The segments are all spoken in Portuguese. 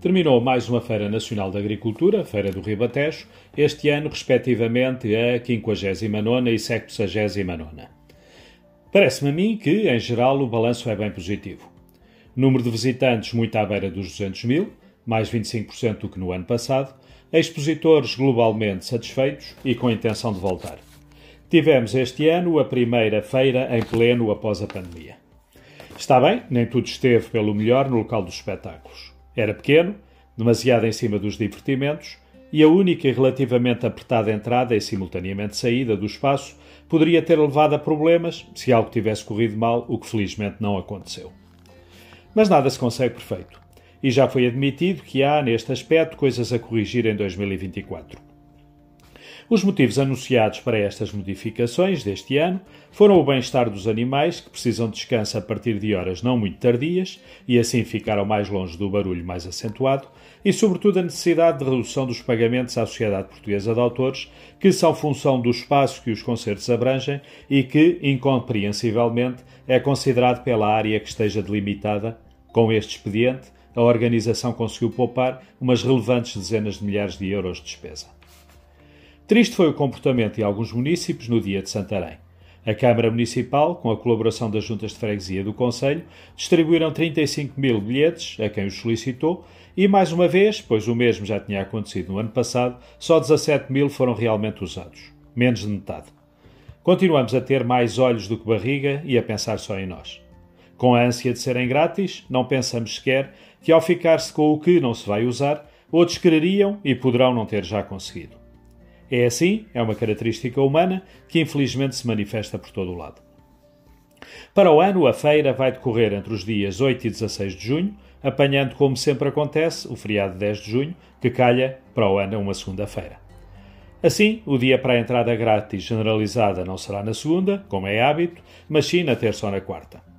Terminou mais uma Feira Nacional da Agricultura, Feira do Ribatejo, este ano respectivamente a 59 e 69. Parece-me a mim que, em geral, o balanço é bem positivo. Número de visitantes muito à beira dos 200 mil, mais 25% do que no ano passado, expositores globalmente satisfeitos e com intenção de voltar. Tivemos este ano a primeira feira em pleno após a pandemia. Está bem, nem tudo esteve pelo melhor no local dos espetáculos. Era pequeno, demasiado em cima dos divertimentos, e a única e relativamente apertada entrada e simultaneamente saída do espaço poderia ter levado a problemas se algo tivesse corrido mal, o que felizmente não aconteceu. Mas nada se consegue perfeito, e já foi admitido que há, neste aspecto, coisas a corrigir em 2024. Os motivos anunciados para estas modificações deste ano foram o bem-estar dos animais, que precisam de descanso a partir de horas não muito tardias e assim ficaram mais longe do barulho mais acentuado, e sobretudo a necessidade de redução dos pagamentos à Sociedade Portuguesa de Autores, que são função do espaço que os concertos abrangem e que, incompreensivelmente, é considerado pela área que esteja delimitada. Com este expediente, a organização conseguiu poupar umas relevantes dezenas de milhares de euros de despesa. Triste foi o comportamento de alguns municípios no dia de Santarém. A Câmara Municipal, com a colaboração das juntas de freguesia do Conselho, distribuíram 35 mil bilhetes a quem os solicitou e, mais uma vez, pois o mesmo já tinha acontecido no ano passado, só 17 mil foram realmente usados. Menos de metade. Continuamos a ter mais olhos do que barriga e a pensar só em nós. Com a ânsia de serem grátis, não pensamos sequer que, ao ficar-se com o que não se vai usar, outros quereriam e poderão não ter já conseguido. É assim, é uma característica humana que infelizmente se manifesta por todo o lado. Para o ano, a feira vai decorrer entre os dias 8 e 16 de junho, apanhando, como sempre acontece, o feriado de 10 de junho, que calha para o ano uma segunda-feira. Assim, o dia para a entrada grátis generalizada não será na segunda, como é hábito, mas sim na terça ou na quarta.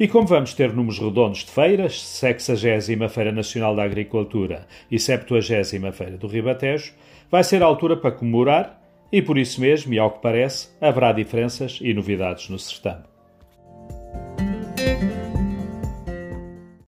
E como vamos ter números redondos de feiras, 60 Feira Nacional da Agricultura e 70 Feira do Ribatejo, vai ser a altura para comemorar e por isso mesmo, e ao que parece, haverá diferenças e novidades no certame.